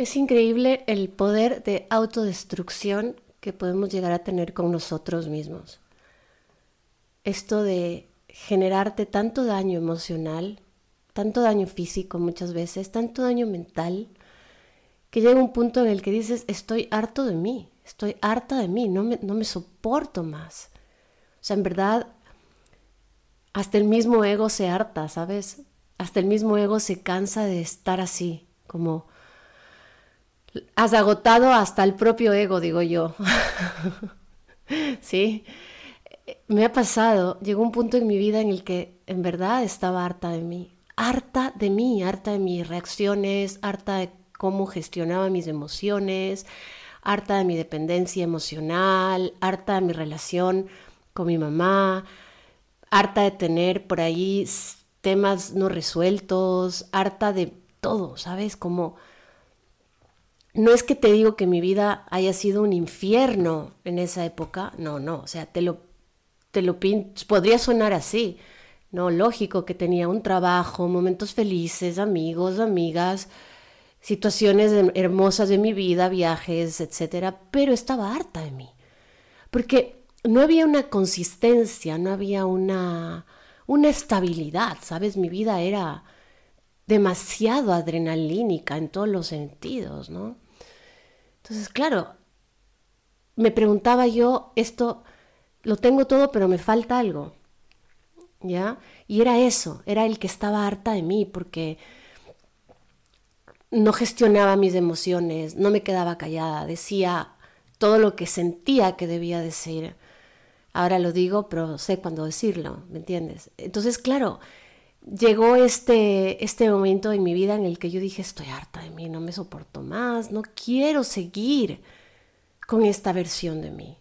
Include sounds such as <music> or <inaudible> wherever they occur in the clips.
Es increíble el poder de autodestrucción que podemos llegar a tener con nosotros mismos. Esto de generarte tanto daño emocional, tanto daño físico muchas veces, tanto daño mental, que llega un punto en el que dices, estoy harto de mí, estoy harta de mí, no me, no me soporto más. O sea, en verdad, hasta el mismo ego se harta, ¿sabes? Hasta el mismo ego se cansa de estar así, como Has agotado hasta el propio ego, digo yo. sí, me ha pasado, llegó un punto en mi vida en el que en verdad estaba harta de mí, harta de mí, harta de mis reacciones, harta de cómo gestionaba mis emociones, harta de mi dependencia emocional, harta de mi relación con mi mamá, harta de tener por ahí temas no resueltos, harta de todo, ¿sabes? Como no es que te digo que mi vida haya sido un infierno en esa época, no, no, o sea, te lo, te lo podría sonar así, no, lógico que tenía un trabajo, momentos felices, amigos, amigas, situaciones hermosas de mi vida, viajes, etcétera, pero estaba harta de mí, porque no había una consistencia, no había una, una estabilidad, ¿sabes? Mi vida era demasiado adrenalínica en todos los sentidos, ¿no? Entonces, claro, me preguntaba yo, esto lo tengo todo, pero me falta algo, ¿ya? Y era eso, era el que estaba harta de mí, porque no gestionaba mis emociones, no me quedaba callada, decía todo lo que sentía que debía decir. Ahora lo digo, pero sé cuándo decirlo, ¿me entiendes? Entonces, claro, llegó este, este momento en mi vida en el que yo dije, estoy harta de mí, no me soporto más, no quiero seguir con esta versión de mí.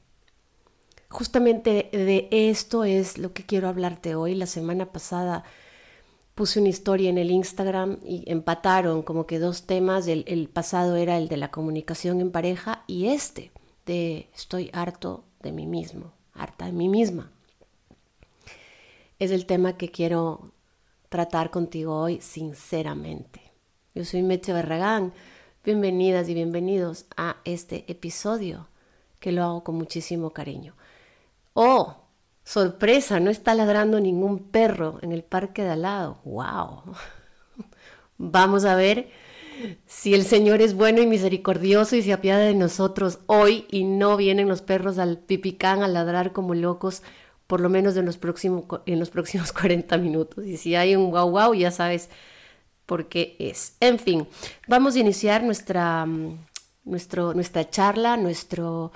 Justamente de esto es lo que quiero hablarte hoy. La semana pasada puse una historia en el Instagram y empataron como que dos temas. El, pasado era el de la comunicación en pareja y este de estoy harto de mí mismo, harta de mí misma. Es el tema que quiero tratar contigo hoy sinceramente. Yo soy Meche Barragán. Bienvenidas y bienvenidos a este episodio que lo hago con muchísimo cariño. Oh, sorpresa, no está ladrando ningún perro en el parque de al lado. ¡Wow! <laughs> Vamos a ver si el Señor es bueno y misericordioso y se apiada de nosotros hoy y no vienen los perros al pipicán a ladrar como locos por lo menos en los, próximos, en los próximos <laughs> 40 minutos. Y si hay un wow wow, ya sabes por qué es. En fin, vamos a iniciar nuestra, mm, nuestro, nuestra charla, nuestro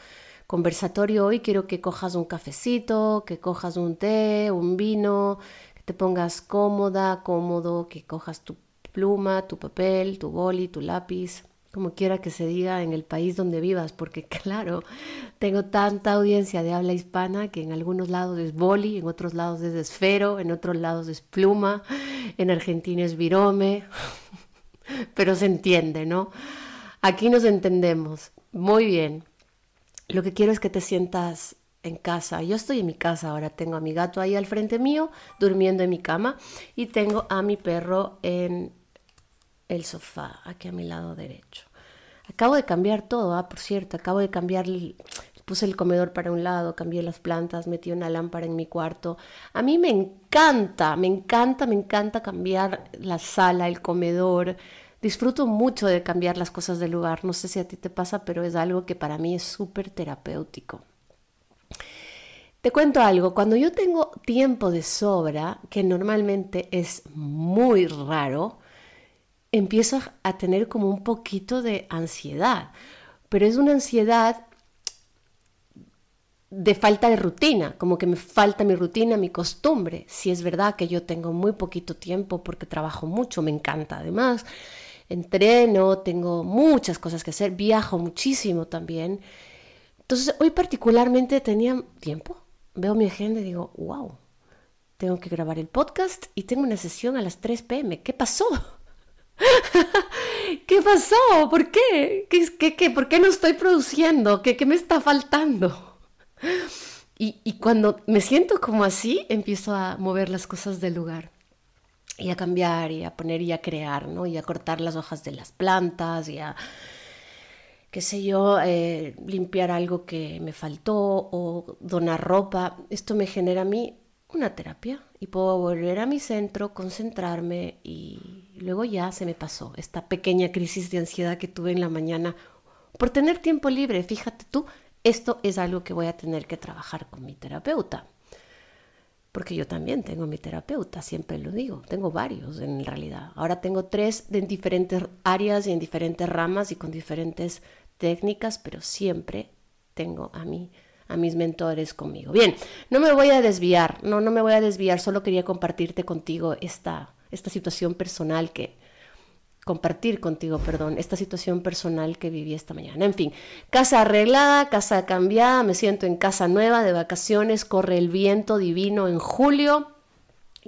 conversatorio hoy. Quiero que cojas un cafecito, que cojas un té, un vino, que te pongas cómoda, cómodo, que cojas tu pluma, tu papel, tu boli, tu lápiz como quiera que se diga en el país donde vivas, porque <laughs> claro, tengo tanta audiencia de habla hispana que en algunos lados es boli, en otros lados es esfero, en otros lados es pluma, en Argentina es virome, <laughs> pero se entiende, ¿no? Aquí nos entendemos. Muy bien. Lo que quiero es que te sientas en casa. Yo estoy en mi casa ahora, tengo a mi gato ahí al frente mío, durmiendo en mi cama, y tengo a mi perro en el sofá, aquí a mi lado derecho. Acabo de cambiar todo, ah, por cierto, acabo de cambiar, puse el comedor para un lado, cambié las plantas, metí una lámpara en mi cuarto. A mí me encanta, me encanta, me encanta cambiar la sala, el comedor. Disfruto mucho de cambiar las cosas del lugar. No sé si a ti te pasa, pero es algo que para mí es súper terapéutico. Te cuento algo, cuando yo tengo tiempo de sobra, que normalmente es muy raro, empiezo a tener como un poquito de ansiedad, pero es una ansiedad de falta de rutina, como que me falta mi rutina, mi costumbre. Si es verdad que yo tengo muy poquito tiempo porque trabajo mucho, me encanta además, entreno, tengo muchas cosas que hacer, viajo muchísimo también. Entonces, hoy particularmente tenía tiempo, veo mi agenda y digo, wow, tengo que grabar el podcast y tengo una sesión a las 3 pm. ¿Qué pasó? <laughs> ¿Qué pasó? ¿Por qué? ¿Qué, qué, por qué no estoy produciendo? ¿Qué, qué me está faltando? Y, cuando me siento como así, empiezo a mover las cosas del lugar y a cambiar y a poner y a crear, ¿no? Y a cortar las hojas de las plantas y a, qué sé yo, eh, limpiar algo que me faltó o donar ropa. Esto me genera a mí una terapia y puedo volver a mi centro, concentrarme y luego ya se me pasó esta pequeña crisis de ansiedad que tuve en la mañana por tener tiempo libre. Fíjate tú, esto es algo que voy a tener que trabajar con mi terapeuta. Porque yo también tengo mi terapeuta, siempre lo digo, tengo varios en realidad. Ahora tengo tres en diferentes áreas y en diferentes ramas y con diferentes técnicas, pero siempre tengo a mí a mis mentores conmigo. Bien, no me voy a desviar, no, no me voy a desviar, solo quería compartirte contigo esta, esta situación personal que, compartir contigo, perdón, esta situación personal que viví esta mañana. En fin, casa arreglada, casa cambiada, me siento en casa nueva, de vacaciones, corre el viento divino en julio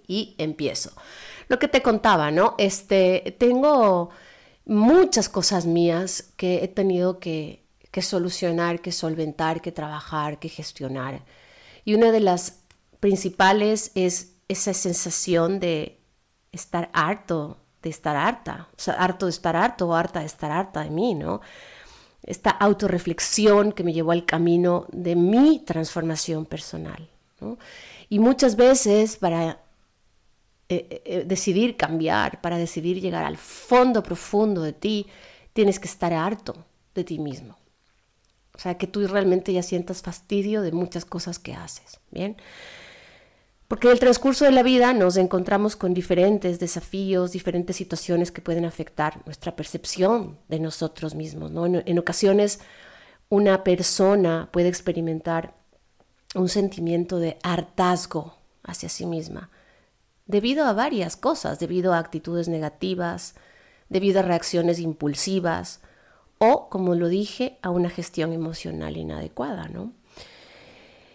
y empiezo. Lo que te contaba, ¿no? Este, tengo muchas cosas mías que he tenido que, que solucionar, que solventar, que trabajar, que gestionar. Y una de las principales es esa sensación de estar harto de estar harta, o sea, harto de estar harto o harta de estar harta de mí, ¿no? Esta autorreflexión que me llevó al camino de mi transformación personal, ¿no? Y muchas veces para eh, eh, eh, decidir cambiar, para decidir llegar al fondo profundo de ti, tienes que estar harto de ti mismo. O sea, que tú realmente ya sientas fastidio de muchas cosas que haces, ¿bien? Porque en el transcurso de la vida nos encontramos con diferentes desafíos, diferentes situaciones que pueden afectar nuestra percepción de nosotros mismos. ¿no? En, ocasiones una persona puede experimentar un sentimiento de hartazgo hacia sí misma, debido a varias cosas, debido a actitudes negativas, debido a reacciones impulsivas o, como lo dije, a una gestión emocional inadecuada. ¿no?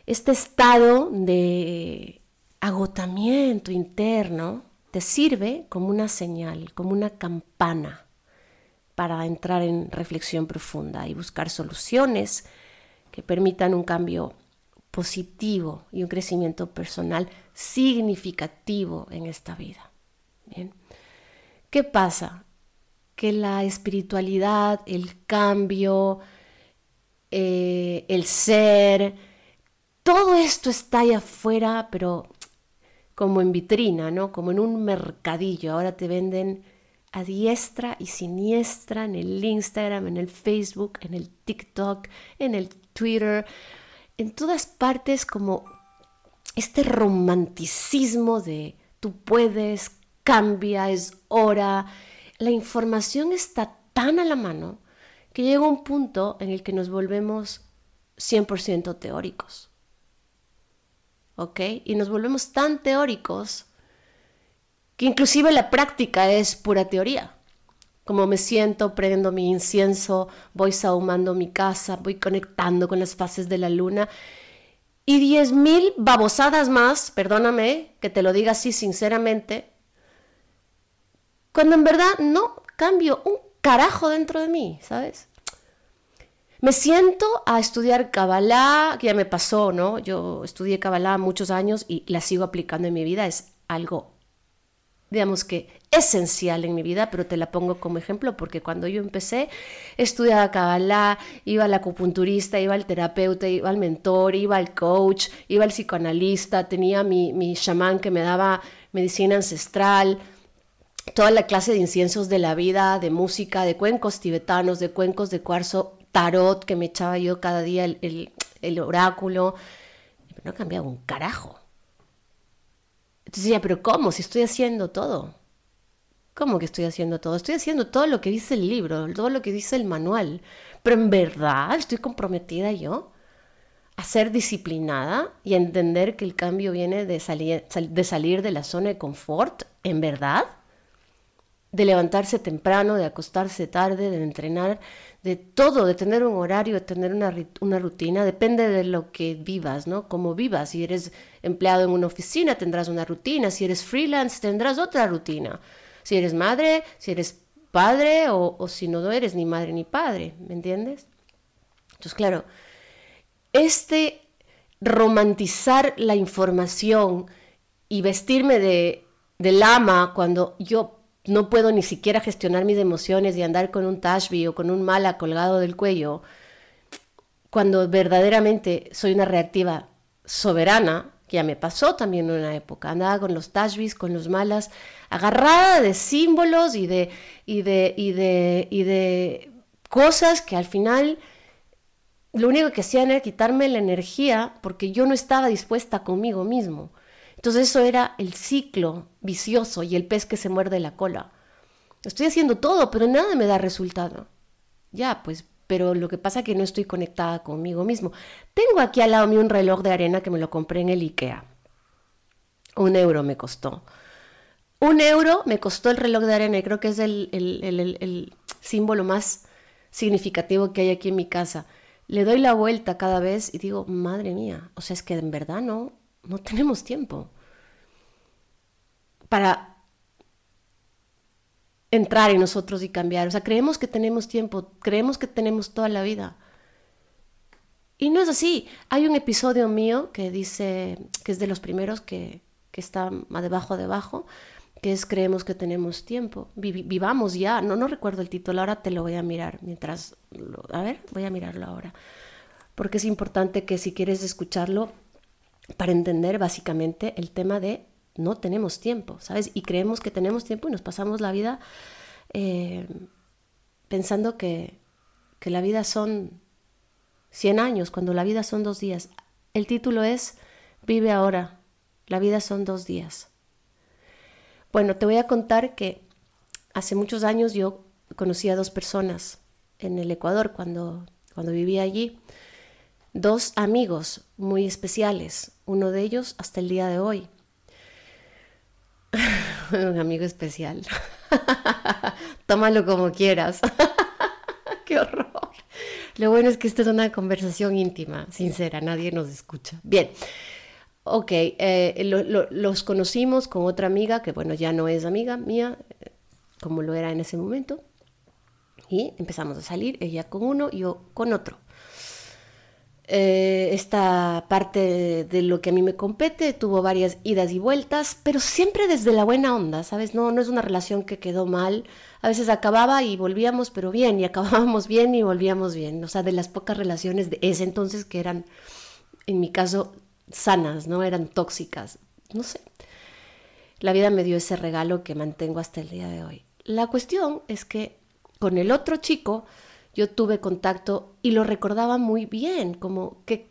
Este estado de agotamiento interno te sirve como una señal, como una campana para entrar en reflexión profunda y buscar soluciones que permitan un cambio positivo y un crecimiento personal significativo en esta vida. ¿Qué pasa? Que la espiritualidad, el cambio, eh, el ser, todo esto está ahí afuera, pero como en vitrina, ¿no? Como en un mercadillo. Ahora te venden a diestra y siniestra en el Instagram, en el Facebook, en el TikTok, en el Twitter, en todas partes como este romanticismo de tú puedes, cambia, es hora. La información está tan a la mano que llega un punto en el que nos volvemos 100% teóricos. Y nos volvemos tan teóricos que inclusive la práctica es pura teoría. Como me siento, prendo mi incienso, voy sahumando mi casa, voy conectando con las fases de la luna y diez mil babosadas más, perdóname que te lo diga así sinceramente, cuando en verdad no cambio un carajo dentro de mí, ¿sabes? Me siento a estudiar Kabbalah, que ya me pasó, ¿no? Yo estudié Kabbalah muchos años y la sigo aplicando en mi vida. Es algo, digamos que esencial en mi vida, pero te la pongo como ejemplo porque cuando yo empecé, estudiaba Kabbalah, iba al acupunturista, iba al terapeuta, iba al mentor, iba al coach, iba al psicoanalista, tenía mi, mi chamán que me daba medicina ancestral toda la clase de inciensos de la vida, de música, de cuencos tibetanos, de cuencos de cuarzo tarot que me echaba yo cada día, el, oráculo. No cambiaba un carajo. Entonces decía, pero ¿cómo? Si estoy haciendo todo. ¿Cómo que estoy haciendo todo? Estoy haciendo todo lo que dice el libro, todo lo que dice el manual. Pero en verdad estoy comprometida yo a ser disciplinada y a entender que el cambio viene de salir, de salir de la zona de confort, en verdad, de levantarse temprano, de acostarse tarde, de entrenar, de todo, de tener un horario, de tener una, una, rutina, depende de lo que vivas, ¿no? Como vivas. Si eres empleado en una oficina, tendrás una rutina. Si eres freelance, tendrás otra rutina. Si eres madre, si eres padre o, o si no eres ni madre ni padre, ¿me entiendes? Entonces, claro, este romantizar la información y vestirme de, de lama cuando yo no puedo ni siquiera gestionar mis emociones y andar con un tashbi o con un mala colgado del cuello, cuando verdaderamente soy una reactiva soberana, que ya me pasó también en una época, andaba con los tashbis, con los malas, agarrada de símbolos y de, y de, y de, y de cosas que al final lo único que hacían era quitarme la energía porque yo no estaba dispuesta conmigo mismo. Entonces eso era el ciclo vicioso y el pez que se muerde la cola. Estoy haciendo todo, pero nada me da resultado. Ya, pues, pero lo que pasa es que no estoy conectada conmigo mismo. Tengo aquí al lado mío un reloj de arena que me lo compré en el IKEA. Un euro me costó. Un euro me costó el reloj de arena y creo que es el, el símbolo más significativo que hay aquí en mi casa le doy la vuelta cada vez y digo, madre mía, o sea, es que en verdad no, no tenemos tiempo para entrar en nosotros y cambiar. O sea, creemos que tenemos tiempo, creemos que tenemos toda la vida. Y no es así. Hay un episodio mío que dice, que es de los primeros que, que está más debajo, debajo, que es creemos que tenemos tiempo. vivamos ya, no, no recuerdo el título, ahora te lo voy a mirar mientras, a ver, voy a mirarlo ahora. Porque es importante que si quieres escucharlo, para entender básicamente el tema de no tenemos tiempo, ¿sabes? Y creemos que tenemos tiempo y nos pasamos la vida eh, pensando que, que la vida son 100 años, cuando la vida son dos días. El título es Vive ahora, la vida son dos días. Bueno, te voy a contar que hace muchos años yo conocí a dos personas en el Ecuador cuando, cuando vivía allí. Dos amigos muy especiales, uno de ellos hasta el día de hoy. <laughs> Un amigo especial. <laughs> Tómalo como quieras. <laughs> Qué horror. Lo bueno es que esta es una conversación íntima, sincera, nadie nos escucha. Bien, Ok, eh, los conocimos con otra amiga, que bueno, ya no es amiga mía, como lo era en ese momento. Y empezamos a salir, ella con uno, yo con otro. Eh, esta parte de lo que a mí me compete tuvo varias idas y vueltas, pero siempre desde la buena onda, ¿sabes? No, no es una relación que quedó mal. A veces acababa y volvíamos, pero bien, y acabábamos bien y volvíamos bien. O sea, de las pocas relaciones de ese entonces que eran, en mi caso, sanas, no eran tóxicas. No sé. La vida me dio ese regalo que mantengo hasta el día de hoy. La cuestión es que con el otro chico yo tuve contacto y lo recordaba muy bien, como que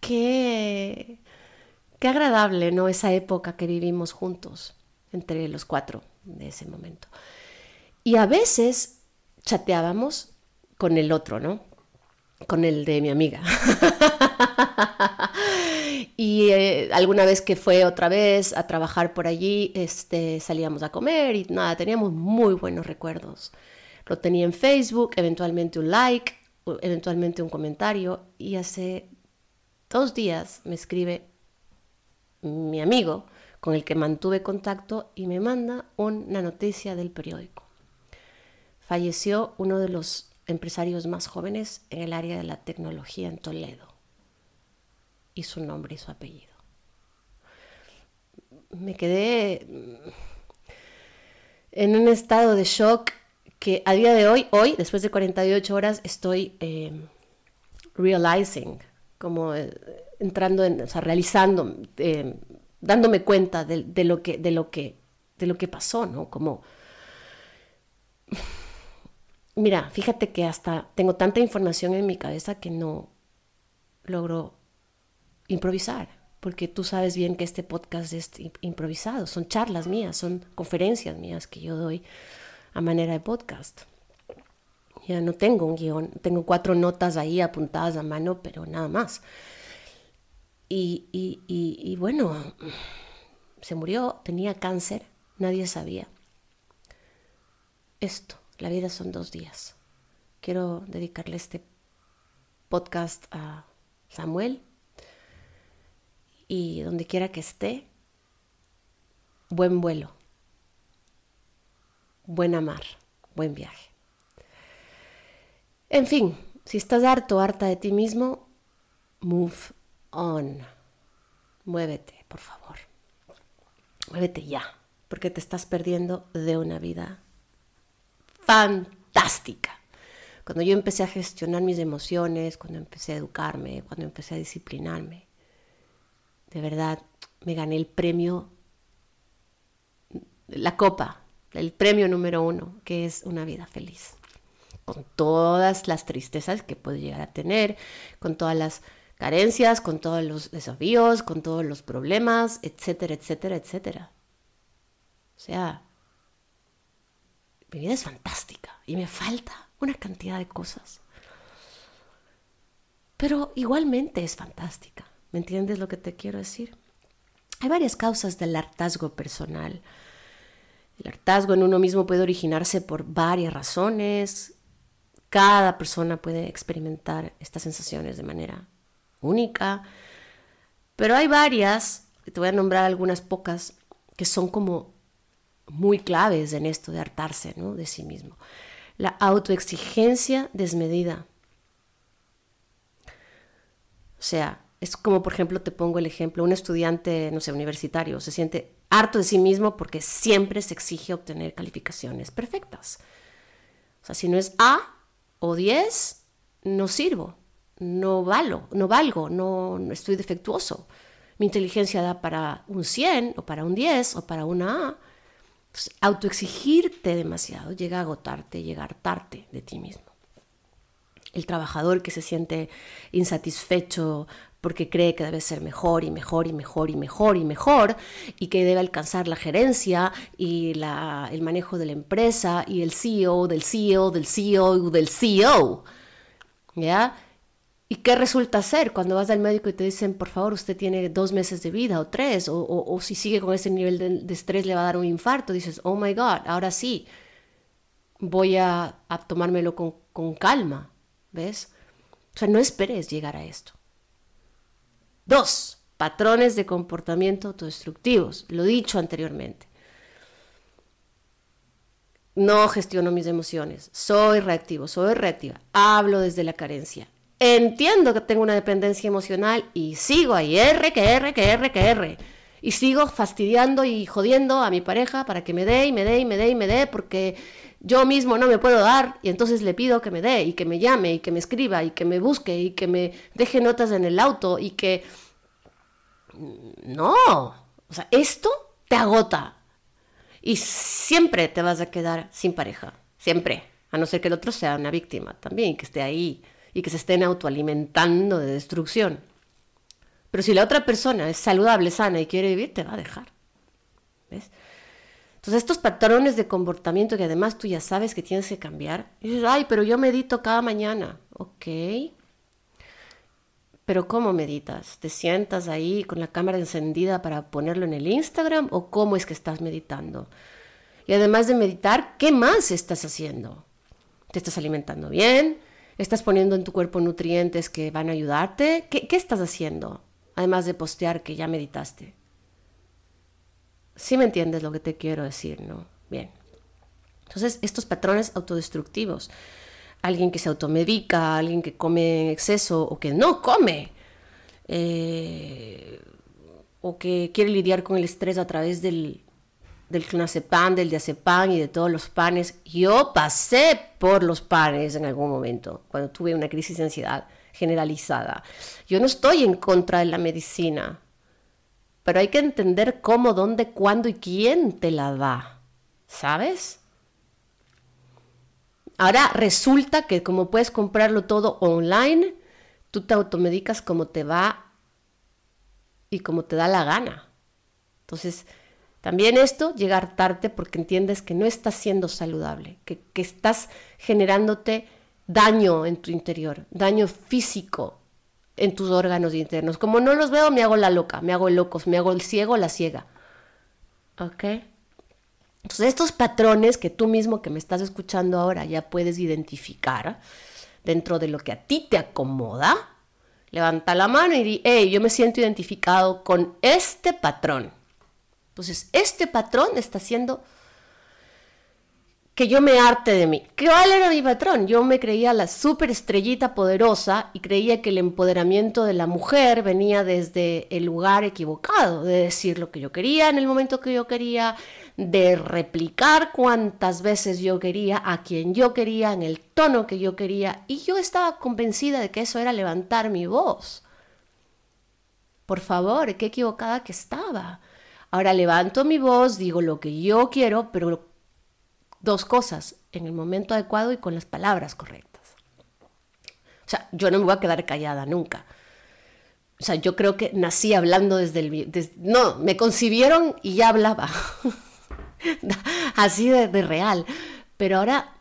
qué qué agradable, ¿no? Esa época que vivimos juntos entre los cuatro de ese momento. Y a veces chateábamos con el otro, ¿no? Con el de mi amiga. <laughs> y eh, alguna vez que fue otra vez a trabajar por allí, este, salíamos a comer y nada, teníamos muy buenos recuerdos. Lo tenía en Facebook, eventualmente un like, eventualmente un comentario y hace dos días me escribe mi amigo con el que mantuve contacto y me manda una noticia del periódico. Falleció uno de los empresarios más jóvenes en el área de la tecnología en Toledo y su nombre y su apellido. Me quedé en un estado de shock que a día de hoy, hoy, después de 48 horas, estoy eh, realizing, como eh, entrando, en, o sea, realizando, eh, dándome cuenta de, de, lo que, de, lo que, de lo que pasó, ¿no? Como, mira, fíjate que hasta tengo tanta información en mi cabeza que no logro improvisar, porque tú sabes bien que este podcast es improvisado, son charlas mías, son conferencias mías que yo doy a manera de podcast. Ya no tengo un guion, tengo cuatro notas ahí apuntadas a mano, pero nada más. Y, y, y, bueno, se murió, tenía cáncer, nadie sabía. Esto, la vida son dos días. Quiero dedicarle este podcast a Samuel y donde quiera que esté, buen vuelo, buena mar, buen viaje. En fin, si estás harto, harta de ti mismo, move on. Muévete, por favor. Muévete ya, porque te estás perdiendo de una vida fantástica. Cuando yo empecé a gestionar mis emociones, cuando empecé a educarme, cuando empecé a disciplinarme, de verdad me gané el premio, la copa, el premio número uno, que es una vida feliz con todas las tristezas que puede llegar a tener, con todas las carencias, con todos los desafíos, con todos los problemas, etcétera, etcétera, etcétera. O sea, mi vida es fantástica y me falta una cantidad de cosas. Pero igualmente es fantástica. ¿Me entiendes lo que te quiero decir? Hay varias causas del hartazgo personal. El hartazgo en uno mismo puede originarse por varias razones, cada persona puede experimentar estas sensaciones de manera única, pero hay varias, te voy a nombrar algunas pocas, que son como muy claves en esto de hartarse ¿no? de sí mismo. La autoexigencia desmedida. O sea, es como, por ejemplo, te pongo el ejemplo, un estudiante, no sé, universitario, se siente harto de sí mismo porque siempre se exige obtener calificaciones perfectas. O sea, si no es A, o 10, no sirvo, no valo, no valgo, no, estoy defectuoso. Mi inteligencia da para un 100 o para un 10 o para una A. autoexigirte demasiado llega a agotarte, llega a hartarte de ti mismo. El trabajador que se siente insatisfecho porque cree que debe ser mejor y mejor y mejor y mejor y mejor y que debe alcanzar la gerencia y el manejo de la empresa y el CEO del CEO del CEO del CEO. ¿Ya? ¿Y qué resulta ser cuando vas al médico y te dicen, por favor, usted tiene dos meses de vida o tres, o, si sigue con ese nivel de, estrés le va a dar un infarto? Dices, oh my God, ahora sí, voy a, a tomármelo con, con calma, ¿ves? O sea, no esperes llegar a esto. Dos, patrones de comportamiento autodestructivos, lo dicho anteriormente. No gestiono mis emociones, soy reactivo, soy reactiva, hablo desde la carencia. Entiendo que tengo una dependencia emocional y sigo ahí, R, que R, que R, que R. Y sigo fastidiando y jodiendo a mi pareja para que me dé y me dé y me dé y me dé porque yo mismo no me puedo dar y entonces le pido que me dé y que me llame y que me escriba y que me busque y que me deje notas en el auto y que... No, o sea, esto te agota y siempre te vas a quedar sin pareja, siempre, a no ser que el otro sea una víctima también, que esté ahí y que se estén autoalimentando de destrucción. Pero si la otra persona es saludable, sana y quiere vivir, te va a dejar. ¿Ves? Entonces, estos patrones de comportamiento que además tú ya sabes que tienes que cambiar, dices, ay, pero yo medito cada mañana. Ok. Pero ¿cómo meditas? ¿Te sientas ahí con la cámara encendida para ponerlo en el Instagram o cómo es que estás meditando? Y además de meditar, ¿qué más estás haciendo? ¿Te estás alimentando bien? ¿Estás poniendo en tu cuerpo nutrientes que van a ayudarte? ¿Qué, qué estás haciendo? Además de postear que ya meditaste. Sí me entiendes lo que te quiero decir, ¿no? Bien. Entonces, estos patrones autodestructivos, alguien que se automedica, alguien que come en exceso o que no come, eh, o que quiere lidiar con el estrés a través del, del clonazepam, del diazepam y de todos los panes. Yo pasé por los panes en algún momento, cuando tuve una crisis de ansiedad generalizada. Yo no estoy en contra de la medicina, pero hay que entender cómo, dónde, cuándo y quién te la da. ¿Sabes? Ahora resulta que como puedes comprarlo todo online, tú te automedicas como te va y como te da la gana. Entonces, también esto llega a hartarte porque entiendes que no estás siendo saludable, que, estás generándote daño en tu interior, daño físico en tus órganos internos. Como no los veo, me hago la loca, me hago el loco, me hago el ciego, la ciega. ¿Ok? Entonces, estos patrones que tú mismo que me estás escuchando ahora ya puedes identificar dentro de lo que a ti te acomoda, levanta la mano y di, hey, yo me siento identificado con este patrón. Entonces, este patrón está siendo que yo me arte de mí. ¿Cuál era mi patrón? Yo me creía la superestrellita poderosa y creía que el empoderamiento de la mujer venía desde el lugar equivocado, de decir lo que yo quería en el momento que yo quería, de replicar cuantas veces yo quería, a quien yo quería, en el tono que yo quería. Y yo estaba convencida de que eso era levantar mi voz. Por favor, qué equivocada que estaba. Ahora levanto mi voz, digo lo que yo quiero, pero dos cosas, en el momento adecuado y con las palabras correctas. O sea, yo no me voy a quedar callada nunca. O sea, yo creo que nací hablando desde el... no, me concibieron y ya hablaba. <laughs> <laughs> Así de, de real. Pero ahora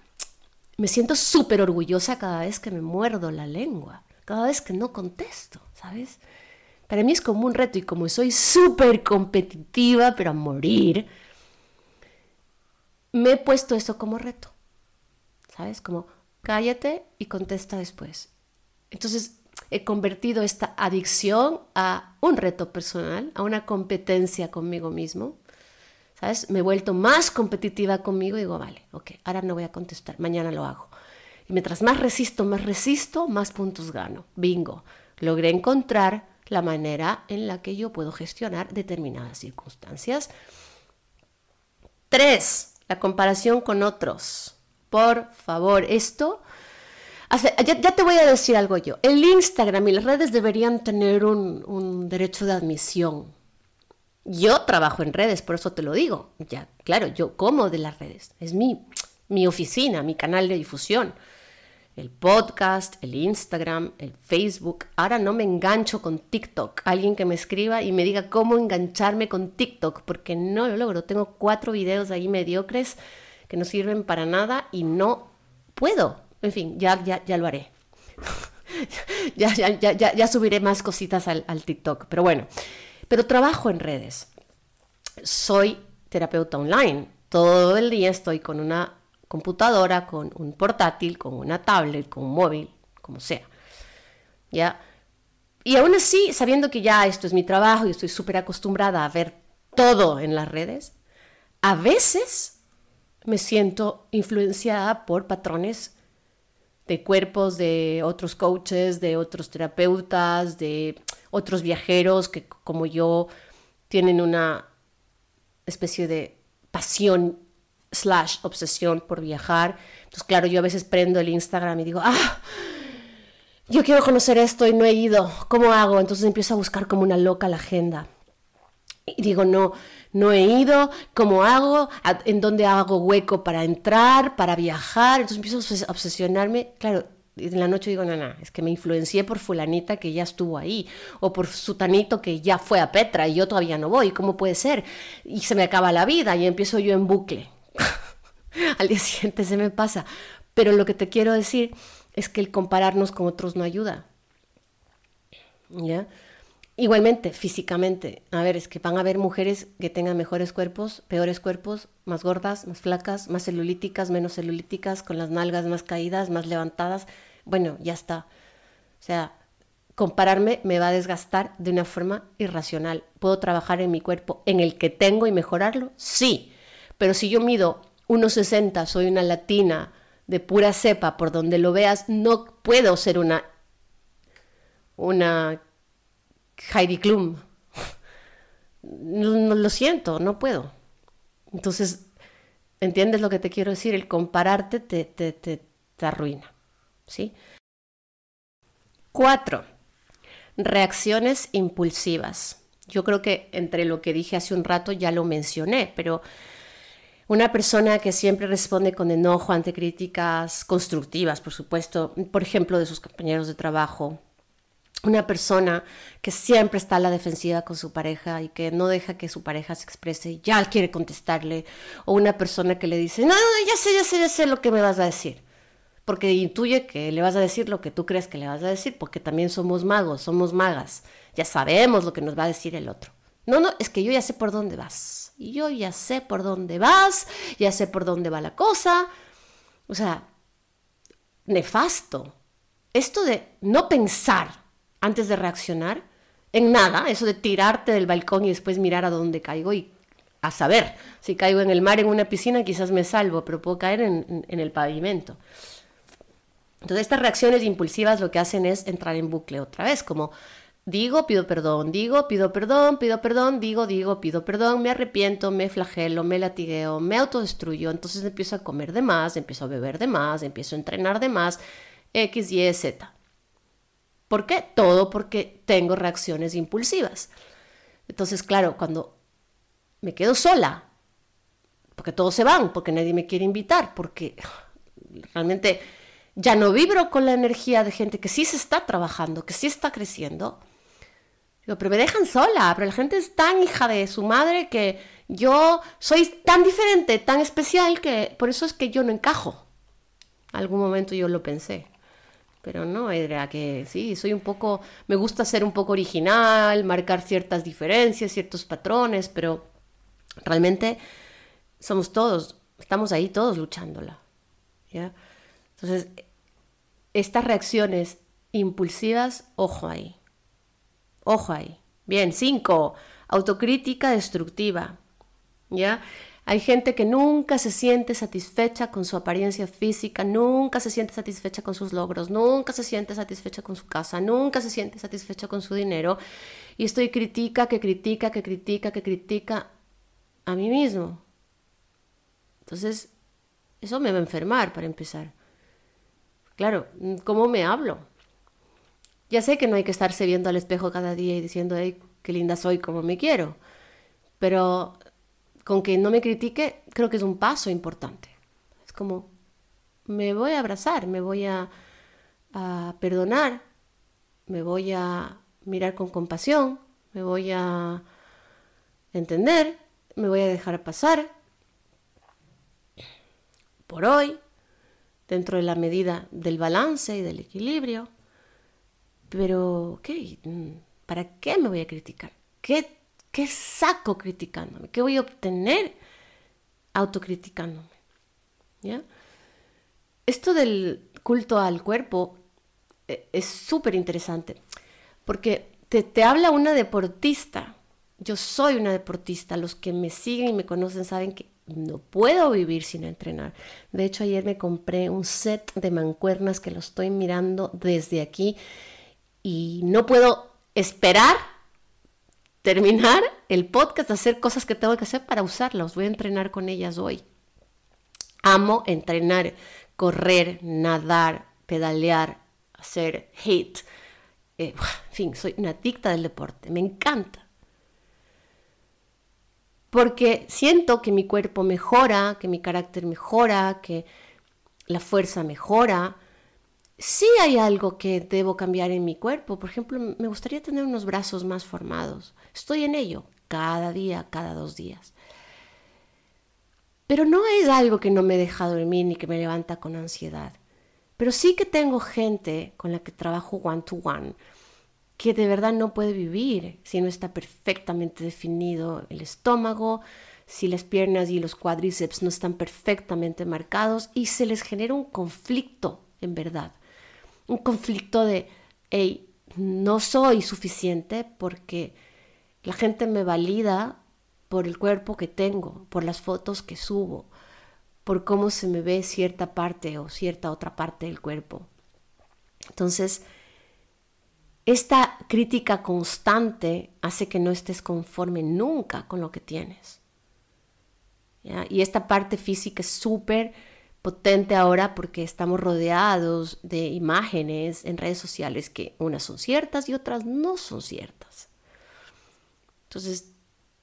me siento súper orgullosa cada vez que me muerdo la lengua, cada vez que no contesto, ¿sabes? Para mí es como un reto y como soy súper competitiva, pero a morir, me he puesto eso como reto. ¿Sabes? Como cállate y contesta después. Entonces he convertido esta adicción a un reto personal, a una competencia conmigo mismo. ¿Sabes? Me he vuelto más competitiva conmigo y digo, vale, ok, ahora no voy a contestar, mañana lo hago. Y mientras más resisto, más resisto, más puntos gano. Bingo. Logré encontrar la manera en la que yo puedo gestionar determinadas circunstancias. Tres, la comparación con otros. Por favor, esto... Ya, te voy a decir algo yo. El Instagram y las redes deberían tener un, derecho de admisión. Yo trabajo en redes, por eso te lo digo. Ya, claro, yo como de las redes. Es mi, mi oficina, mi canal de difusión el podcast, el Instagram, el Facebook. Ahora no me engancho con TikTok. Alguien que me escriba y me diga cómo engancharme con TikTok, porque no lo logro. Tengo cuatro videos ahí mediocres que no sirven para nada y no puedo. En fin, ya, ya, ya lo haré. <laughs> ya, ya, ya, ya, subiré más cositas al, al TikTok. Pero bueno, pero trabajo en redes. Soy terapeuta online. Todo el día estoy con una computadora, con un portátil, con una tablet, con un móvil, como sea. ¿Ya? Y aún así, sabiendo que ya esto es mi trabajo y estoy súper acostumbrada a ver todo en las redes, a veces me siento influenciada por patrones de cuerpos de otros coaches, de otros terapeutas, de otros viajeros que como yo tienen una especie de pasión slash obsesión por viajar. Entonces, claro, yo a veces prendo el Instagram y digo, ah, yo quiero conocer esto y no he ido, ¿cómo hago? Entonces empiezo a buscar como una loca la agenda. Y digo, no, no he ido, ¿cómo hago? ¿En dónde hago hueco para entrar, para viajar? Entonces empiezo a obsesionarme. Claro, en la noche digo, no, no, es que me influencié por fulanita que ya estuvo ahí, o por sutanito que ya fue a Petra y yo todavía no voy, ¿cómo puede ser? Y se me acaba la vida y empiezo yo en bucle. <laughs> al día siguiente se me pasa. Pero lo que te quiero decir es que el compararnos con otros no ayuda. ¿Ya? Igualmente, físicamente. A ver, es que van a haber mujeres que tengan mejores cuerpos, peores cuerpos, más gordas, más flacas, más celulíticas, menos celulíticas, con las nalgas más caídas, más levantadas. Bueno, ya está. O sea, compararme me va a desgastar de una forma irracional. ¿Puedo trabajar en mi cuerpo en el que tengo y mejorarlo? Sí. Pero si yo mido 1,60, soy una latina de pura cepa, por donde lo veas, no puedo ser una, una Heidi Klum. No, lo siento, no puedo. Entonces, ¿entiendes lo que te quiero decir? El compararte te, te, te, te arruina. ¿sí? Cuatro, reacciones impulsivas. Yo creo que entre lo que dije hace un rato ya lo mencioné, pero una persona que siempre responde con enojo ante críticas constructivas, por supuesto, por ejemplo, de sus compañeros de trabajo. Una persona que siempre está a la defensiva con su pareja y que no deja que su pareja se exprese ya quiere contestarle. O una persona que le dice, no, no, ya sé, ya sé, ya sé lo que me vas a decir. porque intuye que le vas a decir lo que tú crees que le vas a decir, porque también somos magos, somos magas, ya sabemos lo que nos va a decir el otro. No, no, es que yo ya sé por dónde vas. Y yo ya sé por dónde vas, ya sé por dónde va la cosa. O sea, nefasto. Esto de no pensar antes de reaccionar en nada, eso de tirarte del balcón y después mirar a dónde caigo y a saber, si caigo en el mar, en una piscina, quizás me salvo, pero puedo caer en, el pavimento. Entonces estas reacciones impulsivas lo que hacen es entrar en bucle otra vez, como Digo, pido perdón, digo, pido perdón, pido perdón, digo, digo, pido perdón, me arrepiento, me flagelo, me latigueo, me autodestruyo, entonces empiezo a comer de más, empiezo a beber de más, empiezo a entrenar de más, X, Y, Z. ¿Por qué? Todo porque tengo reacciones impulsivas. Entonces, claro, cuando me quedo sola, porque todos se van, porque nadie me quiere invitar, porque realmente ya no vibro con la energía de gente que sí se está trabajando, que sí está creciendo, pero me dejan sola, pero la gente es tan hija de su madre que yo soy tan diferente, tan especial, que por eso es que yo no encajo. Algún momento yo lo pensé. Pero no, era que sí, soy un poco, me gusta ser un poco original, marcar ciertas diferencias, ciertos patrones, pero realmente somos todos, estamos ahí todos luchándola. ¿ya? Entonces, estas reacciones impulsivas, ojo ahí. Ojo ahí. Bien, cinco, autocrítica destructiva. ¿Ya? Hay gente que nunca se siente satisfecha con su apariencia física, nunca se siente satisfecha con sus logros, nunca se siente satisfecha con su casa, nunca se siente satisfecha con su dinero. Y estoy critica, que critica, que critica, que critica a mí mismo. Entonces, eso me va a enfermar para empezar. Claro, ¿cómo me hablo? Ya sé que no hay que estarse viendo al espejo cada día y diciendo, hey, qué linda soy, como me quiero. Pero con que no me critique, creo que es un paso importante. Es como, me voy a abrazar, me voy a, perdonar, me voy a mirar con compasión, me voy a entender, me voy a dejar pasar por hoy, dentro de la medida del balance y del equilibrio. Pero. ¿Para qué me voy a criticar? ¿Qué, qué saco criticándome? ¿Qué voy a obtener autocriticándome? ¿Ya? Esto del culto al cuerpo eh, es súper interesante porque te, te habla una deportista. Yo soy una deportista. Los que me siguen y me conocen saben que no puedo vivir sin entrenar. De hecho, ayer me compré un set de mancuernas que lo estoy mirando desde aquí y no puedo esperar terminar el podcast, hacer cosas que tengo que hacer para usarlas. Voy a entrenar con ellas hoy. Amo entrenar, correr, nadar, pedalear, hacer hit. Eh, en fin, soy una adicta del deporte. Me encanta. Porque siento que mi cuerpo mejora, que mi carácter mejora, que la fuerza mejora, sí hay algo que debo cambiar en mi cuerpo. Por ejemplo, me gustaría tener unos brazos más formados. Estoy en ello cada día, cada dos días. Pero no es algo que no me deja dormir ni que me levanta con ansiedad. Pero sí que tengo gente con la que trabajo one to one que de verdad no puede vivir si no está perfectamente definido el estómago, si las piernas y los cuádriceps no están perfectamente marcados y se les genera un conflicto en verdad un conflicto de, hey, no soy suficiente porque la gente me valida por el cuerpo que tengo, por las fotos que subo, por cómo se me ve cierta parte o cierta otra parte del cuerpo. Entonces, esta crítica constante hace que no estés conforme nunca con lo que tienes. Y esta parte física es súper potente ahora porque estamos rodeados de imágenes en redes sociales que unas son ciertas y otras no son ciertas. Entonces,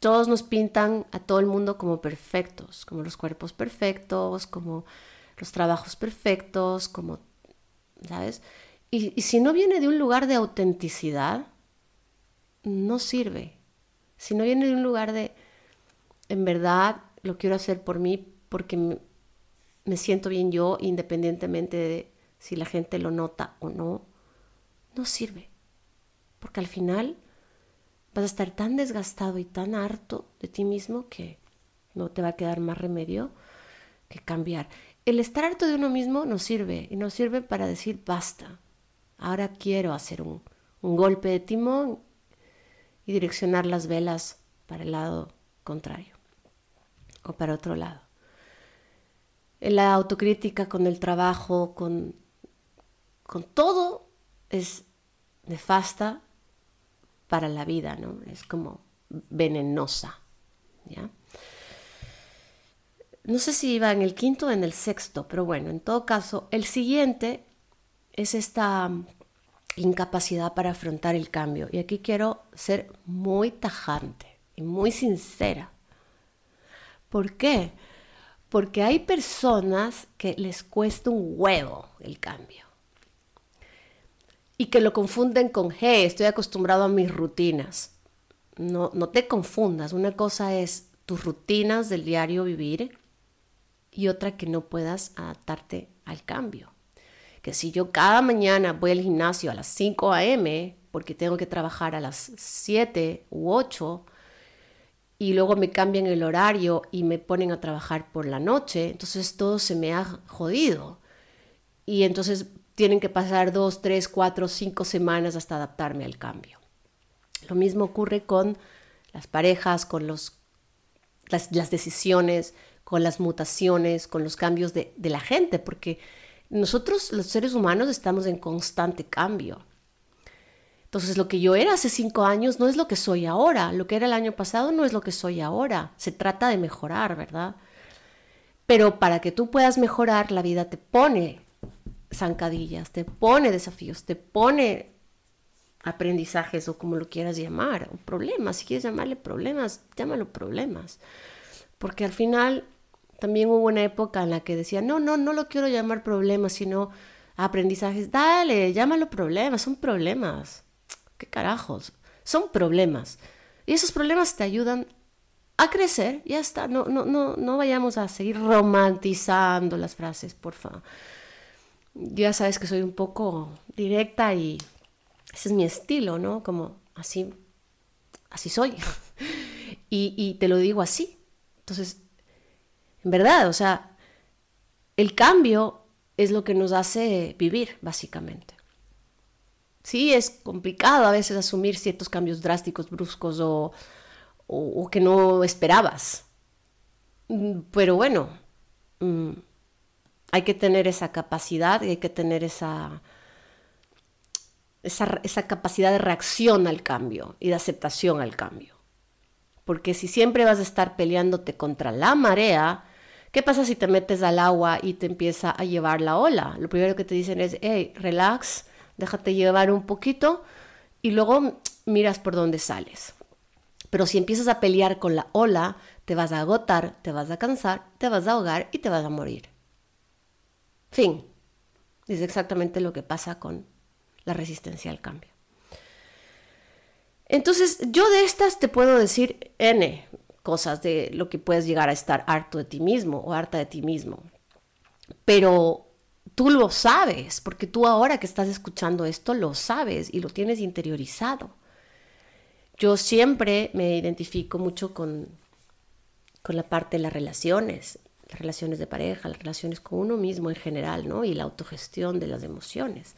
todos nos pintan a todo el mundo como perfectos, como los cuerpos perfectos, como los trabajos perfectos, como, ¿sabes? Y, y si no viene de un lugar de autenticidad, no sirve. Si no viene de un lugar de, en verdad, lo quiero hacer por mí porque me siento bien yo independientemente si la gente lo nota o no, no sirve. Porque al final vas a estar tan desgastado y tan harto de ti mismo que no te va a quedar más remedio que cambiar. El estar harto de uno mismo nos sirve y nos sirve para decir basta. Ahora quiero hacer un, un golpe de timón y direccionar las velas para el lado contrario o para otro lado. La autocrítica con el trabajo, con, con todo, es nefasta para la vida, ¿no? Es como venenosa, ¿ya? No sé si iba en el quinto o en el sexto, pero bueno, en todo caso, el siguiente es esta incapacidad para afrontar el cambio. Y aquí quiero ser muy tajante y muy sincera. ¿Por qué? Porque hay personas que les cuesta un huevo el cambio y que lo confunden con, hey, estoy acostumbrado a mis rutinas. No, no te confundas, una cosa es tus rutinas del diario vivir y otra que no puedas adaptarte al cambio. Que si yo cada mañana voy al gimnasio a las 5 a.m. porque tengo que trabajar a las 7 u 8 y luego me cambian el horario y me ponen a trabajar por la noche, entonces todo se me ha jodido. Y entonces tienen que pasar dos, tres, cuatro, cinco semanas hasta adaptarme al cambio. Lo mismo ocurre con las parejas, con los, las, decisiones, con las mutaciones, con los cambios de, de la gente, porque nosotros los seres humanos estamos en constante cambio. Entonces lo que yo era hace cinco años no es lo que soy ahora, lo que era el año pasado no es lo que soy ahora, se trata de mejorar, ¿verdad? Pero para que tú puedas mejorar, la vida te pone zancadillas, te pone desafíos, te pone aprendizajes o como lo quieras llamar, o problemas, si quieres llamarle problemas, llámalo problemas. Porque al final también hubo una época en la que decía, no, no, no lo quiero llamar problemas, sino aprendizajes. Dale, llámalo problemas, son problemas. ¿Qué carajos? Son problemas. Y esos problemas te ayudan a crecer, ya está. No, no, no, no vayamos a seguir romantizando las frases, por favor ya sabes que soy un poco directa y ese es mi estilo, ¿no? Como así, así soy. <laughs> y, y te lo digo así. Entonces, en verdad, o sea, el cambio es lo que nos hace vivir, básicamente. Sí, es complicado a veces asumir ciertos cambios drásticos, bruscos o, o, que no esperabas. Mm, pero bueno, mm, hay que tener esa capacidad y hay que tener esa, esa, capacidad de reacción al cambio y de aceptación al cambio. Porque si siempre vas a estar peleándote contra la marea, ¿qué pasa si te metes al agua y te empieza a llevar la ola? Lo primero que te dicen es, hey, relax, déjate llevar un poquito y luego miras por dónde sales. Pero si empiezas a pelear con la ola, te vas a agotar, te vas a cansar, te vas a ahogar y te vas a morir. Fin. Es exactamente lo que pasa con la resistencia al cambio. Entonces, yo de estas te puedo decir N cosas de lo que puedes llegar a estar harto de ti mismo o harta de ti mismo. Pero tú lo sabes, porque tú ahora que estás escuchando esto lo sabes y lo tienes interiorizado. Yo siempre me identifico mucho con, con la parte de las relaciones las relaciones de pareja, las relaciones con uno mismo en general, ¿no? Y la autogestión de las emociones.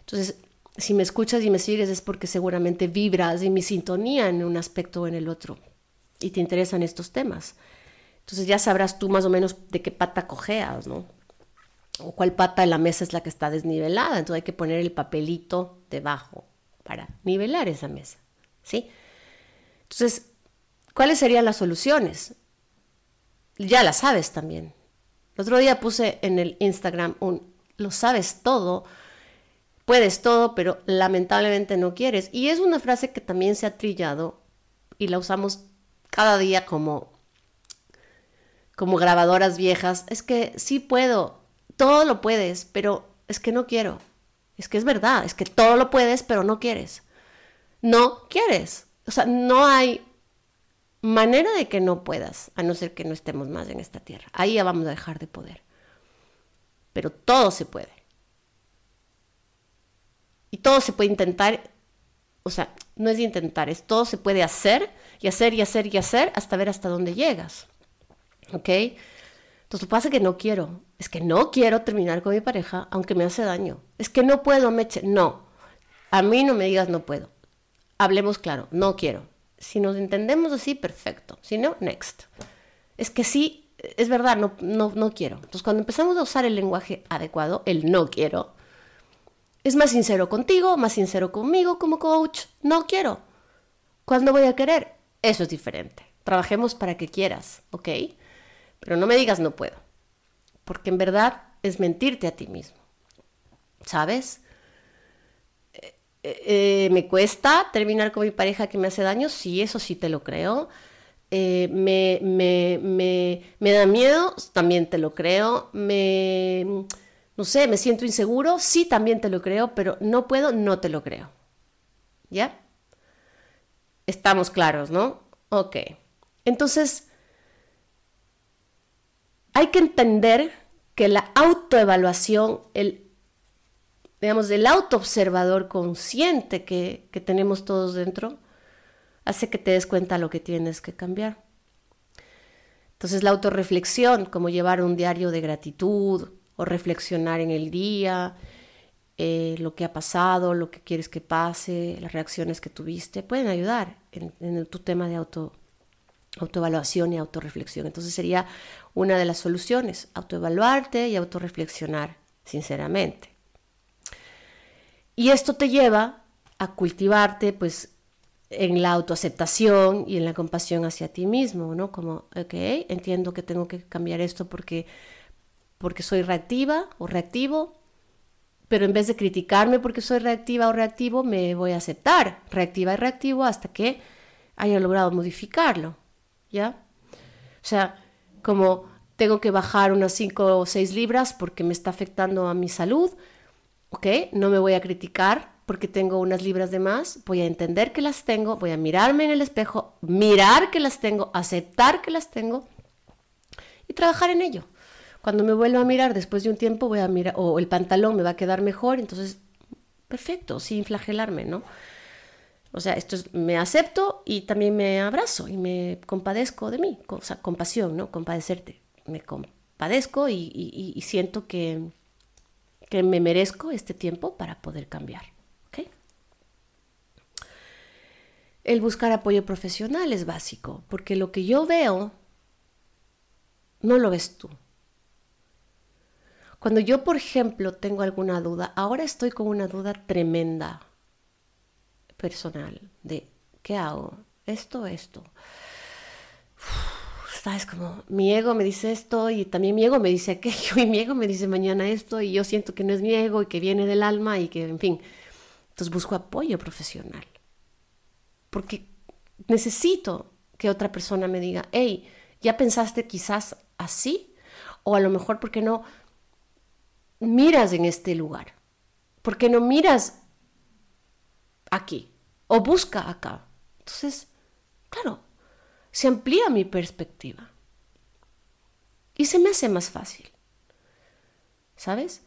Entonces, si me escuchas y me sigues es porque seguramente vibras en mi sintonía en un aspecto o en el otro y te interesan estos temas. Entonces ya sabrás tú más o menos de qué pata cojeas, ¿no? O cuál pata de la mesa es la que está desnivelada. Entonces hay que poner el papelito debajo para nivelar esa mesa, ¿sí? Entonces, ¿cuáles serían las soluciones? ya la sabes también. El otro día puse en el Instagram un, lo sabes todo, puedes todo, pero lamentablemente no quieres. Y es una frase que también se ha trillado y la usamos cada día como, como grabadoras viejas. Es que sí puedo, todo lo puedes, pero es que no quiero. Es que es verdad, es que todo lo puedes, pero no quieres. No quieres. O sea, no hay manera de que no puedas, a no ser que no estemos más en esta tierra. Ahí ya vamos a dejar de poder. Pero todo se puede. Y todo se puede intentar, o sea, no es intentar, es todo se puede hacer y hacer y hacer y hacer hasta ver hasta dónde llegas. ¿Ok? Entonces, lo que pasa que no quiero. Es que no quiero terminar con mi pareja aunque me hace daño. Es que no puedo, Meche. No. A mí no me digas no puedo. Hablemos claro, no quiero. Si nos entendemos así, perfecto. Si no, next. Es que sí, es verdad, no, no, no quiero. Entonces, cuando empezamos a usar el lenguaje adecuado, el no quiero, es más sincero contigo, más sincero conmigo como coach. No quiero. ¿Cuándo voy a querer? Eso es diferente. Trabajemos para que quieras, ¿ok? Pero no me digas no puedo. Porque en verdad es mentirte a ti mismo. ¿Sabes? Eh, eh, ¿Me cuesta terminar con mi pareja que me hace daño? Sí, eso sí te lo creo. Eh, me, me, me, me da miedo, también te lo creo. Me no sé, me siento inseguro, sí, también te lo creo, pero no puedo, no te lo creo. ¿Ya? Estamos claros, ¿no? Ok. Entonces, hay que entender que la autoevaluación, el, digamos, el autoobservador consciente que, que tenemos todos dentro, hace que te des cuenta lo que tienes que cambiar. Entonces, la autorreflexión, como llevar un diario de gratitud, o reflexionar en el día, eh, lo que ha pasado, lo que quieres que pase, las reacciones que tuviste, pueden ayudar en, tu tema de auto, autoevaluación y autorreflexión. Entonces sería una de las soluciones, autoevaluarte y autorreflexionar sinceramente. Y esto te lleva a cultivarte pues en la autoaceptación y en la compasión hacia ti mismo, ¿no? Como, ok, entiendo que tengo que cambiar esto porque porque soy reactiva o reactivo, pero en vez de criticarme porque soy reactiva o reactivo, me voy a aceptar reactiva y reactivo hasta que haya logrado modificarlo, ¿ya? O sea, como tengo que bajar unas 5 o 6 libras porque me está afectando a mi salud, ¿ok? No me voy a criticar porque tengo unas libras de más, voy a entender que las tengo, voy a mirarme en el espejo, mirar que las tengo, aceptar que las tengo y trabajar en ello. Cuando me vuelva a mirar después de un tiempo, voy a mirar, o el pantalón me va a quedar mejor, entonces, perfecto, sin flagelarme, ¿no? O sea, esto es, me acepto y también me abrazo y me compadezco de mí, o sea, compasión, ¿no? Compadecerte. Me compadezco y, siento que, que me merezco este tiempo para poder cambiar. El buscar apoyo profesional es básico, porque lo que yo veo no lo ves tú. Cuando yo, por ejemplo, tengo alguna duda, ahora estoy con una duda tremenda personal de ¿qué hago? Esto, esto. Sabes como mi ego me dice esto y también mi ego me dice aquello <laughs> y mi ego me dice mañana esto y yo siento que no es mi ego y que viene del alma y que, en fin. Entonces busco apoyo profesional. Porque necesito que otra persona me diga, hey, ¿ya pensaste quizás así? O a lo mejor, ¿por qué no? miras en este lugar? ¿Por qué no miras aquí? O busca acá. Entonces, claro, se amplía mi perspectiva. Y se me hace más fácil. ¿Sabes?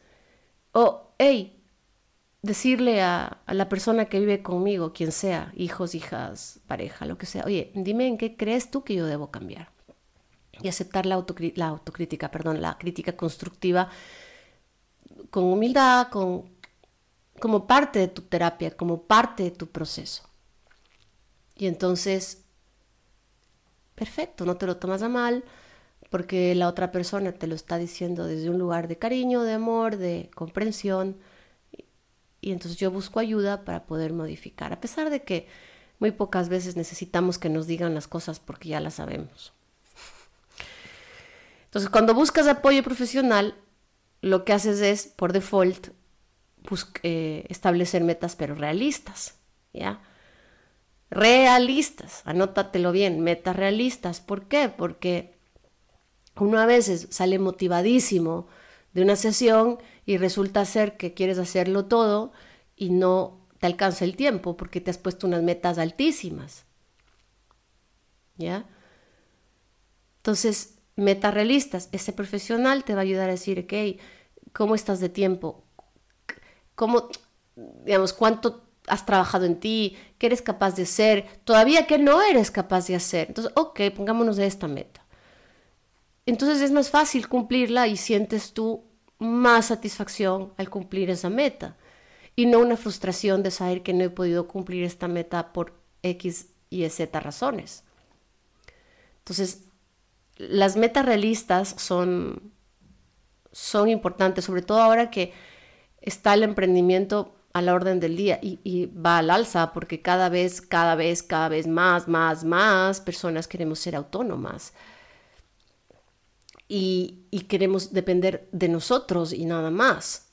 O, hey, decirle a, la persona que vive conmigo, quien sea, hijos, hijas, pareja, lo que sea, oye, dime en qué crees tú que yo debo cambiar. Y aceptar la, la autocrítica, perdón, la crítica constructiva con humildad, con, como parte de tu terapia, como parte de tu proceso. Y entonces, perfecto, no te lo tomas a mal porque la otra persona te lo está diciendo desde un lugar de cariño, de amor, de comprensión. Y entonces yo busco ayuda para poder modificar, a pesar de que muy pocas veces necesitamos que nos digan las cosas porque ya las sabemos. Entonces, cuando buscas apoyo profesional, lo que haces es, por default, eh, establecer metas, pero realistas, ¿ya? Realistas, anótatelo bien, metas realistas. ¿Por qué? Porque uno a veces sale motivadísimo de una sesión y resulta ser que quieres hacerlo todo y no te alcanza el tiempo porque te has puesto unas metas altísimas. ¿Ya? Entonces, metas realistas. Ese profesional te va a ayudar a decir, ok, ¿cómo estás de tiempo? ¿Cómo, digamos, cuánto has trabajado en ti, qué eres capaz de hacer, todavía qué no eres capaz de hacer. Entonces, ok, pongámonos de esta meta. Entonces es más fácil cumplirla y sientes tú más satisfacción al cumplir esa meta y no una frustración de saber que no he podido cumplir esta meta por X y Z razones. Entonces, las metas realistas son, son importantes, sobre todo ahora que está el emprendimiento a la orden del día y, va al alza porque cada vez, cada vez, cada vez más, más, más personas queremos ser autónomas y, y queremos depender de nosotros y nada más.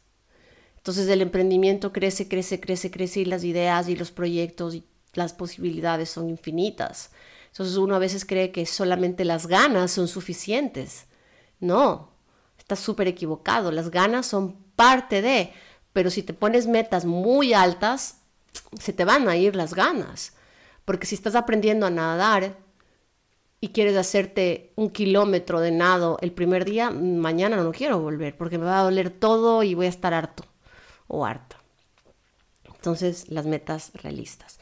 Entonces el emprendimiento crece, crece, crece, crece y las ideas y los proyectos y las posibilidades son infinitas. Entonces uno a veces cree que solamente las ganas son suficientes. No, estás súper equivocado. Las ganas son parte de, pero si te pones metas muy altas, se te van a ir las ganas. Porque si estás aprendiendo a nadar y quieres hacerte un kilómetro de nado el primer día, mañana no quiero volver porque me va a doler todo y voy a estar harto o harta. Entonces, las metas realistas.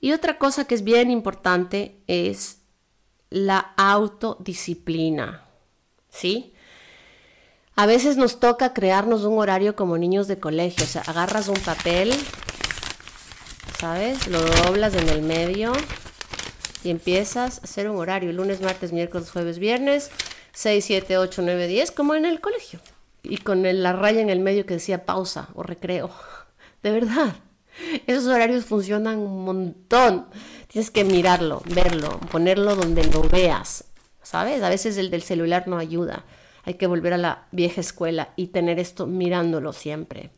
Y otra cosa que es bien importante es la autodisciplina. ¿Sí? A veces nos toca crearnos un horario como niños de colegio, o sea, agarras un papel, ¿sabes? Lo doblas en el medio y empiezas a hacer un horario, lunes, martes, miércoles, jueves, viernes, 6, 7, 8, 9, 10, como en el colegio. Y con la raya en el medio que decía pausa o recreo. <laughs> De verdad. Esos horarios funcionan un montón. Tienes que mirarlo, verlo, ponerlo donde lo veas. ¿Sabes? A veces el del celular no ayuda. Hay que volver a la vieja escuela y tener esto mirándolo siempre.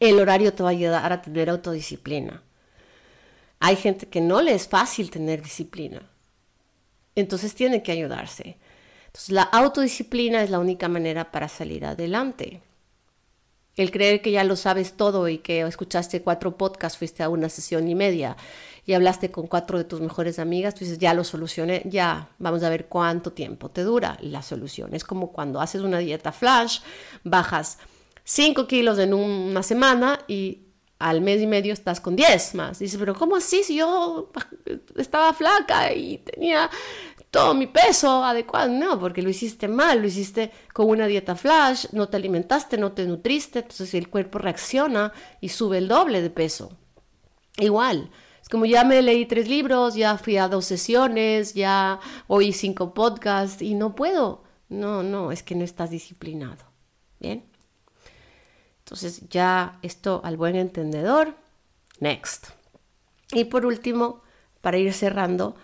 El horario te va a ayudar a tener autodisciplina. Hay gente que no le es fácil tener disciplina. Entonces tiene que ayudarse. Entonces la autodisciplina es la única manera para salir adelante. El creer que ya lo sabes todo y que escuchaste cuatro podcasts, fuiste a una sesión y media y hablaste con cuatro de tus mejores amigas, tú dices, ya lo solucioné, ya, vamos a ver cuánto tiempo te dura la solución. Es como cuando haces una dieta flash, bajas 5 kilos en una semana y al mes y medio estás con 10 más. Dices, pero ¿cómo así si yo estaba flaca y tenía todo mi peso adecuado? No, porque lo hiciste mal, lo hiciste con una dieta flash, no te alimentaste, no te nutriste, entonces el cuerpo reacciona y sube el doble de peso. Igual, es como ya me leí tres libros, ya fui a dos sesiones, ya oí cinco podcasts y no puedo. No, no, es que no estás disciplinado. Bien. Entonces ya esto al buen entendedor. Next. Y por último, para ir cerrando,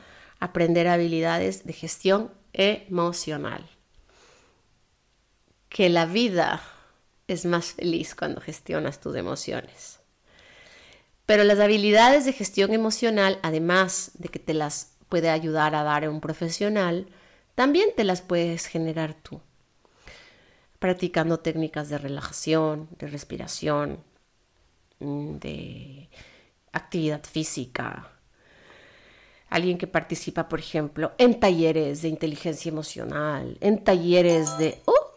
aprender habilidades de gestión emocional. Que la vida es más feliz cuando gestionas tus emociones. Pero las habilidades de gestión emocional, además de que te las puede ayudar a dar a un profesional, también te las puedes generar tú. Practicando técnicas de relajación, de respiración, mm, de actividad física. Alguien que participa, por ejemplo, en talleres de inteligencia emocional, en talleres de... ¡Oh!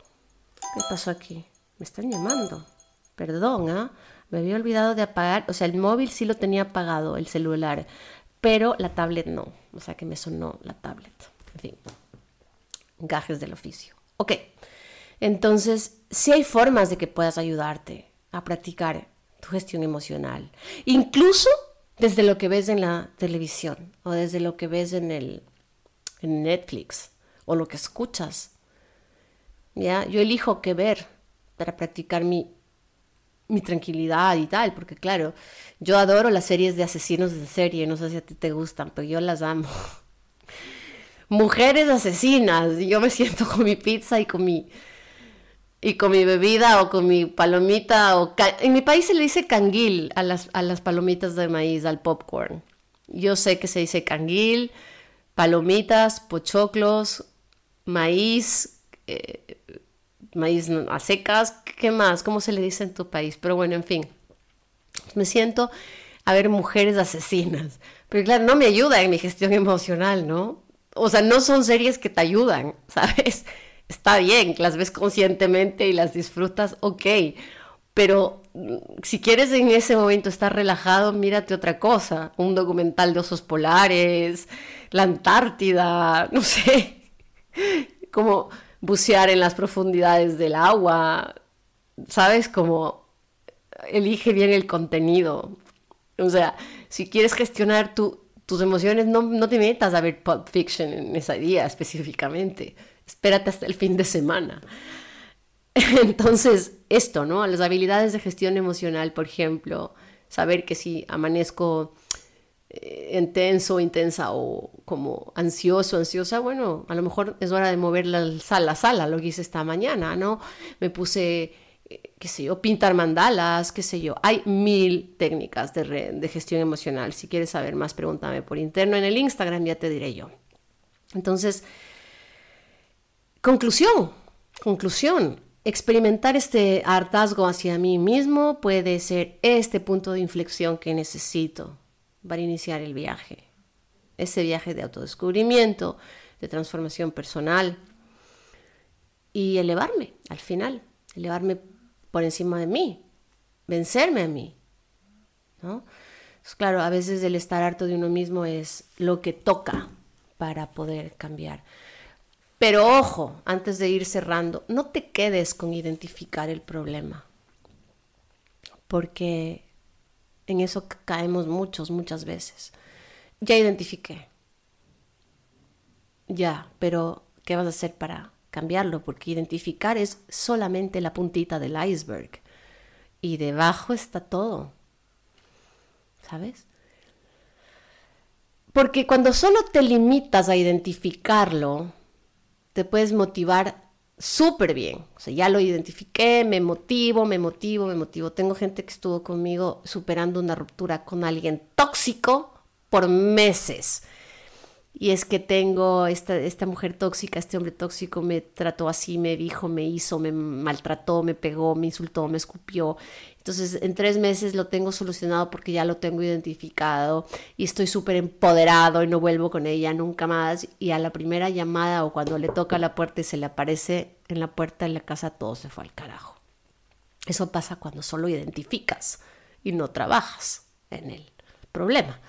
¿Qué pasó aquí? Me están llamando. Perdón, ¿ah? Me había olvidado de apagar, o sea, el móvil sí lo tenía apagado, el celular, pero la tablet no. O sea que me sonó la tablet. En fin, gajes del oficio. Ok, entonces sí hay formas de que puedas ayudarte a practicar tu gestión emocional. Incluso desde lo que ves en la televisión o desde lo que ves en, el, en Netflix o lo que escuchas. ¿Ya? Yo elijo qué ver para practicar mi mi tranquilidad y tal, porque claro, yo adoro las series de asesinos de serie, no sé si a ti te gustan, pero yo las amo. <laughs> Mujeres asesinas, y yo me siento con mi pizza y con mi y con mi bebida o con mi palomita o en mi país se le dice canguil a las, a las palomitas de maíz, al popcorn. Yo sé que se dice canguil, palomitas, pochoclos, maíz, eh, maíz a secas, ¿qué más? ¿Cómo se le dice en tu país? Pero bueno, en fin, me siento a ver mujeres asesinas. Pero claro, no me ayuda en mi gestión emocional, ¿no? O sea, no son series que te ayudan, <laughs> ¿sabes? Está bien, las ves conscientemente y las disfrutas, ok, pero si quieres en ese momento estar relajado, mírate otra cosa, un documental de osos polares, la Antártida, <laughs> no sé, como bucear en las profundidades del agua, ¿sabes? Como elige bien el contenido. O sea, si quieres gestionar tus emociones, no, no te metas a ver Pulp Fiction en ese día específicamente. Espérate hasta el fin de semana. <laughs> Entonces, esto, ¿no? Las habilidades de gestión emocional, por ejemplo, saber que si amanezco eh, intenso, intensa o como ansioso, ansiosa, bueno, a lo mejor es hora de mover la sala, sala, lo que hice esta mañana, ¿no? Me puse, eh, qué sé yo, pintar mandalas, qué sé yo. Hay mil técnicas de, de gestión emocional. Si quieres saber más, pregúntame por interno en el Instagram, ya te diré yo. Entonces, conclusión, conclusión. Experimentar este hartazgo hacia mí mismo puede ser este punto de inflexión que necesito para iniciar el viaje. Ese viaje de autodescubrimiento, de transformación personal y elevarme al final, elevarme por encima de mí, vencerme a mí. ¿no? claro, a veces el estar harto de uno mismo es lo que toca para poder cambiar. Pero ojo, antes de ir cerrando, no te quedes con identificar el problema, porque en eso caemos muchos, muchas veces. Ya identifiqué. Ya, pero ¿qué vas a hacer para cambiarlo? Porque identificar es solamente la puntita del iceberg y debajo está todo. ¿Sabes? Porque cuando solo te limitas a identificarlo, te puedes motivar súper bien. O sea, ya lo identifiqué, me motivo, me motivo, me motivo. Tengo gente que estuvo conmigo superando una ruptura con alguien tóxico por meses y es que tengo esta, esta mujer tóxica, este hombre tóxico me trató así, me dijo, me hizo, me maltrató, me pegó, me insultó, me escupió. Entonces en tres meses lo tengo solucionado porque ya lo tengo identificado y estoy súper empoderado y no vuelvo con ella nunca más. Y a la primera llamada o cuando le toca la puerta y se le aparece en la puerta de la casa, todo se fue al carajo. Eso pasa cuando solo identificas y no trabajas en el problema.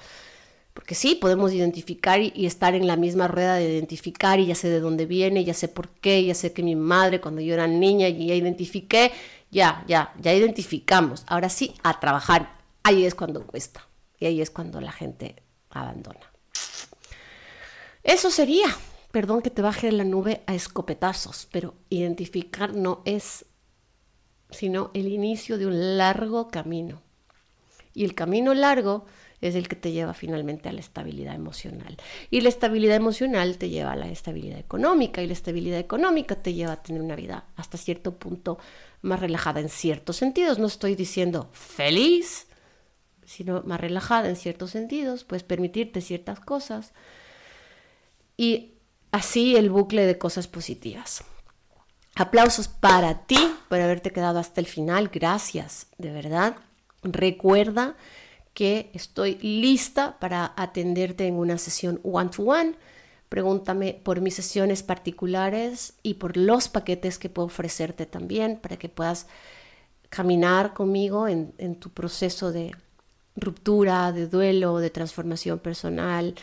Porque sí, podemos identificar y, estar en la misma rueda de identificar y ya sé de dónde viene, ya sé por qué, ya sé que mi madre cuando yo era niña y ya identifiqué, ya, ya, ya identificamos. Ahora sí, a trabajar. Ahí es cuando cuesta y ahí es cuando la gente abandona. Eso sería, perdón que te baje la nube a escopetazos, pero identificar no es sino el inicio de un largo camino. Y el camino largo es el que te lleva finalmente a la estabilidad emocional. Y la estabilidad emocional te lleva a la estabilidad económica y la estabilidad económica te lleva a tener una vida hasta cierto punto más relajada en ciertos sentidos. No estoy diciendo feliz, sino más relajada en ciertos sentidos, puedes permitirte ciertas cosas. Y así el bucle de cosas positivas. Aplausos para ti por haberte quedado hasta el final. Gracias, de verdad. Recuerda que estoy lista para atenderte en una sesión one-to-one. Pregúntame por mis sesiones particulares y por los paquetes que puedo ofrecerte también para que puedas caminar conmigo en, en tu proceso de ruptura, de duelo, de transformación personal,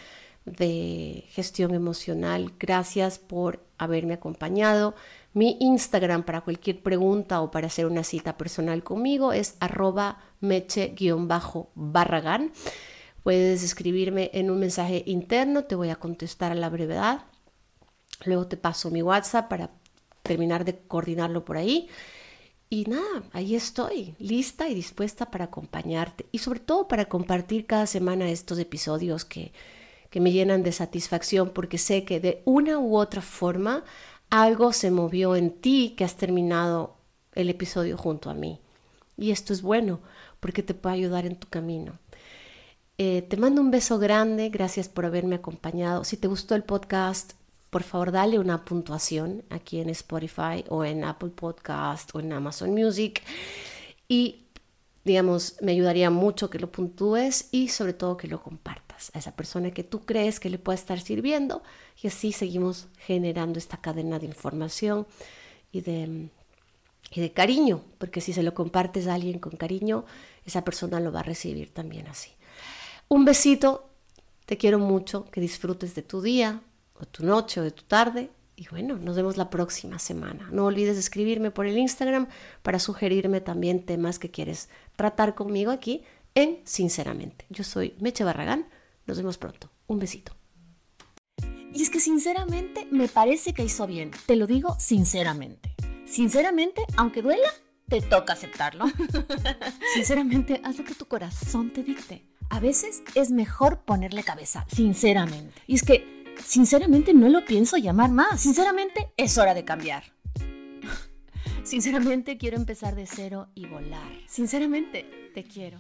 de gestión emocional. Gracias por haberme acompañado. Mi Instagram para cualquier pregunta o para hacer una cita personal conmigo es arroba meche-barragán. Puedes escribirme en un mensaje interno, te voy a contestar a la brevedad. Luego te paso mi WhatsApp para terminar de coordinarlo por ahí. Y nada, ahí estoy, lista y dispuesta para acompañarte y sobre todo para compartir cada semana estos episodios que, que me llenan de satisfacción porque sé que de una u otra forma algo se movió en ti que has terminado el episodio junto a mí. Y esto es bueno porque te puede ayudar en tu camino. Eh, te mando un beso grande, gracias por haberme acompañado. Si te gustó el podcast, por favor dale una puntuación aquí en Spotify o en Apple Podcast o en Amazon Music. Y digamos, me ayudaría mucho que lo puntúes y sobre todo que lo compartas a esa persona que tú crees que le puede estar sirviendo y así seguimos generando esta cadena de información y de, y de cariño, porque si se lo compartes a alguien con cariño, esa persona lo va a recibir también así. Un besito, te quiero mucho, que disfrutes de tu día, o tu noche, o de tu tarde, y bueno, nos vemos la próxima semana. No olvides escribirme por el Instagram para sugerirme también temas que quieres tratar conmigo aquí en Sinceramente. Yo soy Meche Barragán, nos vemos pronto. Un besito. Y es que sinceramente me parece que hizo bien, te lo digo sinceramente. Sinceramente, aunque duela, te toca aceptarlo. <laughs> sinceramente, haz lo que tu corazón te dicte. A veces es mejor ponerle cabeza, sinceramente. Y es que, sinceramente, no lo pienso llamar más. Sinceramente, es hora de cambiar. <laughs> Sinceramente, quiero empezar de cero y volar. Sinceramente, te quiero.